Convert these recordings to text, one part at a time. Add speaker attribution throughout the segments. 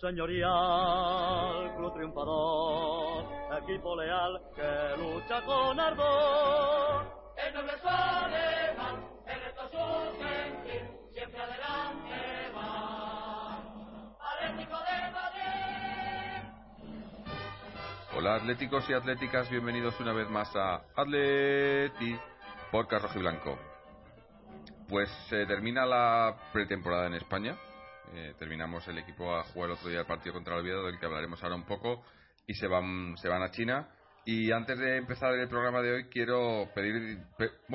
Speaker 1: Señorial, club triunfador, equipo leal que lucha con ardor. El noble alemán, en estos su sentir, siempre adelante va. Atlético de Madrid.
Speaker 2: Hola atléticos y atléticas, bienvenidos una vez más a Atleti por Carrojo y Blanco. Pues se termina la pretemporada en España, eh, terminamos el equipo a jugar el otro día el partido contra el Oviedo, del que hablaremos ahora un poco, y se van, se van a China. Y antes de empezar el programa de hoy, quiero pedir,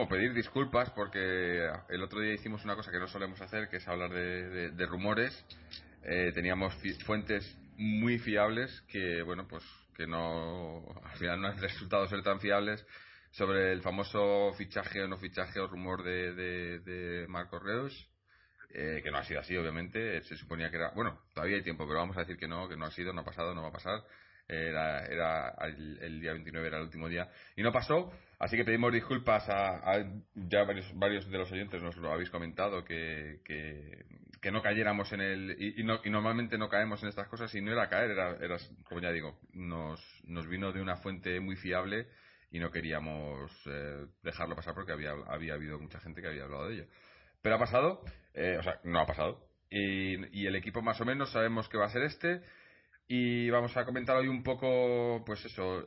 Speaker 2: pedir disculpas porque el otro día hicimos una cosa que no solemos hacer, que es hablar de, rumores. Eh, teníamos fuentes muy fiables que, bueno, pues que no, al final no han resultado ser tan fiables sobre el famoso fichaje o no fichaje o rumor de, de Marco Reus eh, que no ha sido así, obviamente. Se suponía que era. Bueno, todavía hay tiempo, pero vamos a decir que no, que no ha sido, no ha pasado, no va a pasar. Era, era el, día 29 era el último día y no pasó así que pedimos disculpas a, ya varios, varios de los oyentes nos lo habéis comentado que, que, no cayéramos en el y, no, y, normalmente no caemos en estas cosas y no era caer era, era como ya digo nos, nos vino de una fuente muy fiable y no queríamos eh, dejarlo pasar porque había, había habido mucha gente que había hablado de ello pero ha pasado, eh, o sea, no ha pasado. Y, el equipo más o menos sabemos que va a ser este. Y vamos a comentar hoy un poco, pues eso,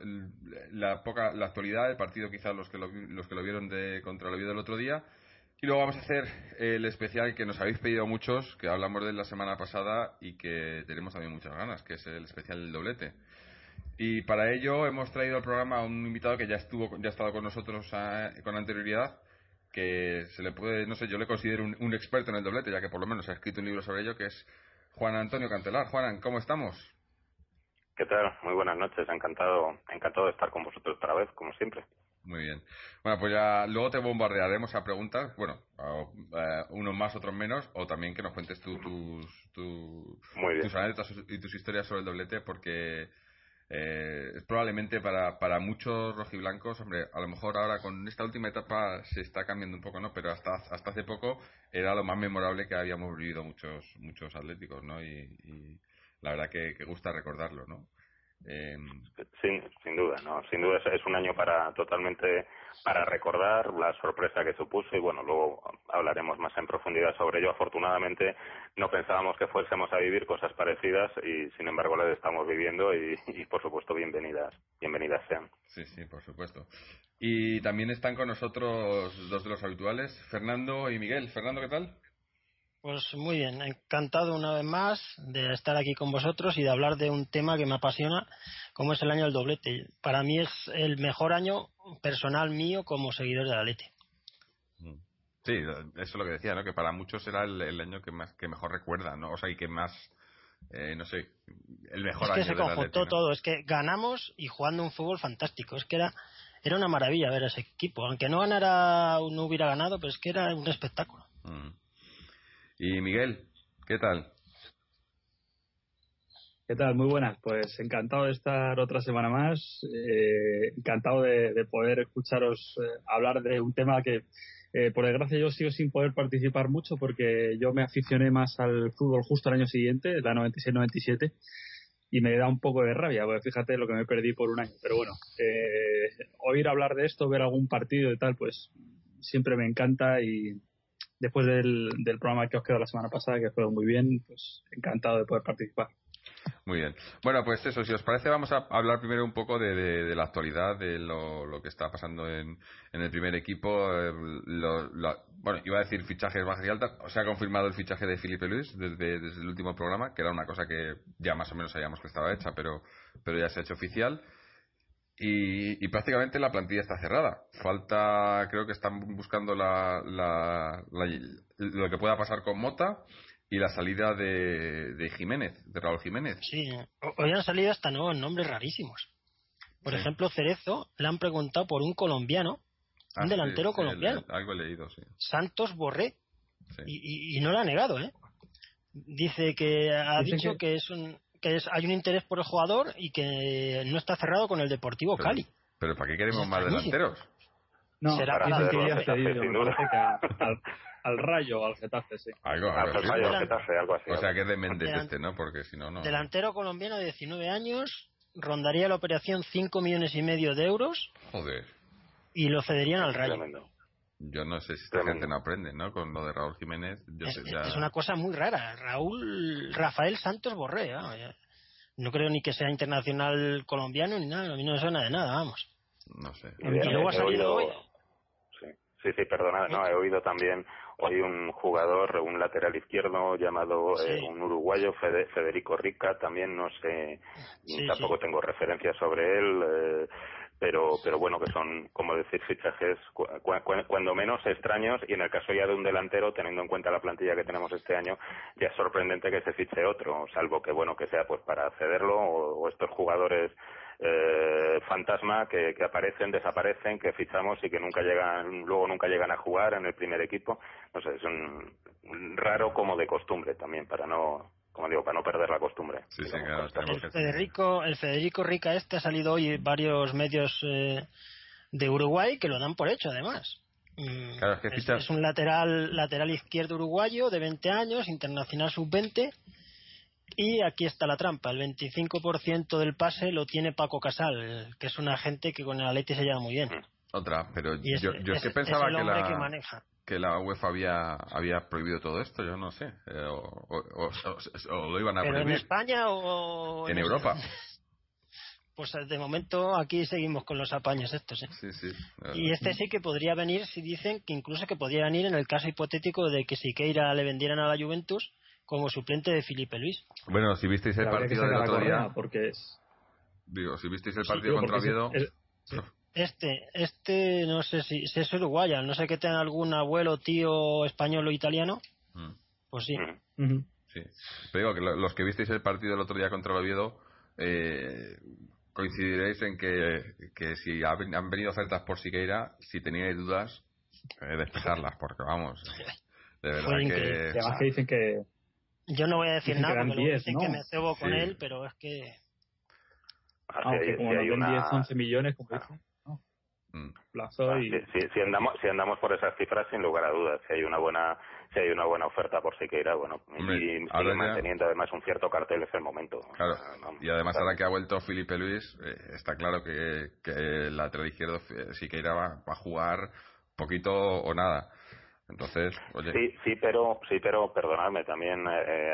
Speaker 2: la poca, la actualidad del partido, quizás los que lo, los que lo vieron de contra el Oviedo el otro día. Y luego vamos a hacer el especial que nos habéis pedido muchos, que hablamos de la semana pasada y que tenemos también muchas ganas, que es el especial del doblete. Y para ello hemos traído al programa a un invitado que ya estuvo, ya ha estado con nosotros ah, con anterioridad, que se le puede, no sé, yo le considero un, experto en el doblete, ya que por lo menos ha escrito un libro sobre ello, que es Juan Antonio Cantelar. Juan, ¿cómo estamos?
Speaker 3: ¿Qué tal? Muy buenas noches, encantado, encantado de estar con vosotros otra vez, como siempre.
Speaker 2: Muy bien. Bueno, pues ya luego te bombardearemos a preguntas, bueno, unos más, otros menos, o también que nos cuentes tú tus, tus anécdotas y tus historias sobre el doblete, porque eh, probablemente para, para muchos rojiblancos, hombre, a lo mejor ahora con esta última etapa se está cambiando un poco, ¿no? Pero hasta, hasta hace poco era lo más memorable que habíamos vivido muchos, muchos atléticos, ¿no? Y, la verdad que, que gusta recordarlo, ¿no?
Speaker 3: Eh, sin, sin duda, no, sin duda es, un año para totalmente para recordar la sorpresa que supuso y bueno, luego hablaremos más en profundidad sobre ello. Afortunadamente no pensábamos que fuésemos a vivir cosas parecidas y sin embargo las estamos viviendo y, y por supuesto bienvenidas, bienvenidas sean.
Speaker 2: Sí, sí, por supuesto. Y también están con nosotros dos de los habituales, Fernando y Miguel. Fernando, ¿qué tal?
Speaker 4: Pues muy bien, encantado una vez más de estar aquí con vosotros y de hablar de un tema que me apasiona, como es el año del doblete. Para mí es el mejor año personal mío como seguidor de la Lete.
Speaker 2: Mm. Sí, eso es lo que decía, ¿no? Que para muchos era el, año que más que mejor recuerda, ¿no? O sea, y que más, eh, no sé, el mejor año
Speaker 4: es que se conjuntó todo, es que ganamos y jugando un fútbol fantástico, es que era era una maravilla ver ese equipo, aunque no ganara, no hubiera ganado, pero es que era un espectáculo. Mm.
Speaker 2: Y Miguel, ¿qué tal?
Speaker 5: ¿Qué tal? Muy buenas. Pues encantado de estar otra semana más. Eh, encantado de, poder escucharos eh, hablar de un tema que, Eh, por desgracia yo sigo sin poder participar mucho porque yo me aficioné más al fútbol justo el año siguiente, la 96-97, y me da un poco de rabia, porque fíjate lo que me perdí por un año. Pero bueno, eh, oír hablar de esto, ver algún partido y tal, pues siempre me encanta y después del, del programa que os quedó la semana pasada, que fue muy bien, pues encantado de poder participar.
Speaker 2: Muy bien. Bueno, pues eso, si os parece, vamos a hablar primero un poco de, de, la actualidad, de lo, lo, que está pasando en, en el primer equipo. Eh, lo, bueno, iba a decir fichajes bajas y altas. Se ha confirmado el fichaje de Felipe Luis desde, desde, el último programa, que era una cosa que ya más o menos sabíamos que estaba hecha, pero, pero ya se ha hecho oficial. Y, y, prácticamente la plantilla está cerrada. Falta, creo que están buscando la, la, lo que pueda pasar con Mota y la salida de, de, Jiménez, de Raúl Jiménez.
Speaker 4: Sí, hoy han salido hasta nuevos nombres rarísimos. Por sí. ejemplo, Cerezo le han preguntado por un colombiano, ah, un delantero
Speaker 2: sí,
Speaker 4: colombiano.
Speaker 2: Algo he leído, sí.
Speaker 4: Santos Borré. Y, y, y, no lo ha negado, ¿eh? Dice que ha
Speaker 5: Dicen
Speaker 4: dicho
Speaker 5: que...
Speaker 4: que, es un que es, hay un interés por el jugador y que no está cerrado con el Deportivo
Speaker 2: pero,
Speaker 4: Cali.
Speaker 2: Pero ¿para qué queremos más delanteros?
Speaker 5: No,
Speaker 4: Será
Speaker 3: para
Speaker 5: que ya cedido, al, al Rayo o al Getafe, sí.
Speaker 2: Algo,
Speaker 3: Al
Speaker 2: algo.
Speaker 3: Rayo, al Getafe, algo así.
Speaker 2: O sea que es de Méndez
Speaker 4: Delan-
Speaker 2: este, ¿no? Porque si no, no.
Speaker 4: Delantero colombiano de 19 años, rondaría la operación 5 millones y medio de euros
Speaker 2: Joder.
Speaker 4: y lo cederían al Rayo.
Speaker 3: Tremendo.
Speaker 2: Yo no sé si esta gente no aprende, ¿no? Con lo de Raúl Jiménez. Yo
Speaker 4: Es,
Speaker 2: sé, ya...
Speaker 4: es una cosa muy rara. Raúl Rafael Santos Borré, ya. no creo ni que sea internacional colombiano ni nada, a mí no me suena de nada, vamos.
Speaker 2: No sé.
Speaker 3: Y,
Speaker 4: Y luego ha salido
Speaker 3: oído-
Speaker 4: hoy.
Speaker 3: Sí, sí, sí, perdona, no, he oído también hoy un jugador, un lateral izquierdo llamado eh, un uruguayo, Fede- Federico Rica, también no sé,
Speaker 4: Sí,
Speaker 3: tampoco
Speaker 4: sí.
Speaker 3: tengo referencias sobre él, eh, pero pero bueno, que son, como decir, fichajes cu- cu- cu- cuando menos extraños y en el caso ya de un delantero, teniendo en cuenta la plantilla que tenemos este año, ya es sorprendente que se fiche otro, salvo que bueno, que sea pues para cederlo o, estos jugadores eh, fantasma que, que aparecen, desaparecen, que fichamos y que nunca llegan, luego nunca llegan a jugar en el primer equipo. No sé, es un raro como de costumbre también para no, como digo, para no perder la costumbre.
Speaker 2: Sí, sí, claro,
Speaker 4: El Federico, el Federico Rica este ha salido hoy en varios medios eh, de Uruguay que lo dan por hecho además. Mm,
Speaker 2: Claro, es que fichas-
Speaker 4: es un lateral lateral izquierdo uruguayo de 20 años, internacional sub-20 y aquí está la trampa, el 25% del pase lo tiene Paco Casal, que es un agente que con el Atleti se lleva muy bien.
Speaker 2: Otra, pero
Speaker 4: es,
Speaker 2: yo, yo es que pensaba
Speaker 4: es el
Speaker 2: que la,
Speaker 4: que maneja.
Speaker 2: que la UEFA había, había prohibido todo esto, yo no sé. eh, o, o- o- o- o lo iban a
Speaker 4: Pero en
Speaker 2: prohibir.
Speaker 4: España o
Speaker 2: En Europa.
Speaker 4: Pues de momento aquí seguimos con los apaños estos. ¿eh?
Speaker 2: Sí, sí. eh,
Speaker 4: Y este sí que podría venir, si dicen que incluso que podría venir en el caso hipotético de que Siqueira le vendieran a la Juventus como suplente de Felipe Luis.
Speaker 2: Bueno, si visteis el partido del otro día,
Speaker 5: porque es...
Speaker 2: digo, si visteis el partido contra Oviedo,
Speaker 5: es- es-
Speaker 4: Este, este no sé si, si es uruguaya, no sé que tenga algún abuelo, tío español o italiano,
Speaker 2: mm,
Speaker 4: pues sí.
Speaker 3: Mm.
Speaker 2: Pero digo que lo- los que visteis el partido del otro día contra el Oviedo, eh, coincidiréis en que, que si han venido ofertas por Siqueira, si teníais dudas, eh, despejarlas, porque vamos, de verdad
Speaker 4: Fue
Speaker 2: que...
Speaker 5: además dicen que
Speaker 4: Yo no voy a decir nada
Speaker 5: dan
Speaker 4: porque luego
Speaker 5: 10,
Speaker 4: dicen
Speaker 5: ¿no?
Speaker 4: que me cebo con
Speaker 2: Sí.
Speaker 4: él, pero es que
Speaker 3: Ah,
Speaker 5: ah, que como
Speaker 3: si hay
Speaker 5: den
Speaker 3: una-
Speaker 5: 10, 11 millones, como
Speaker 3: Ah.
Speaker 2: Mm.
Speaker 5: plazo
Speaker 3: Ah,
Speaker 5: y...
Speaker 3: si, si- si andamos si andamos por esas cifras sin lugar a dudas si hay una buena si hay una buena oferta por Siqueira bueno
Speaker 2: Hombre,
Speaker 3: y sigue
Speaker 2: ahora ya-
Speaker 3: manteniendo además un cierto cartel es el momento
Speaker 2: Claro, y además
Speaker 3: claro.
Speaker 2: ahora que ha vuelto Felipe Luis, eh, está claro que, que el lateral izquierdo eh, Siqueira va, va a jugar poquito o nada. Entonces, oye,
Speaker 3: Sí, sí, pero, sí, pero perdonadme también, eh,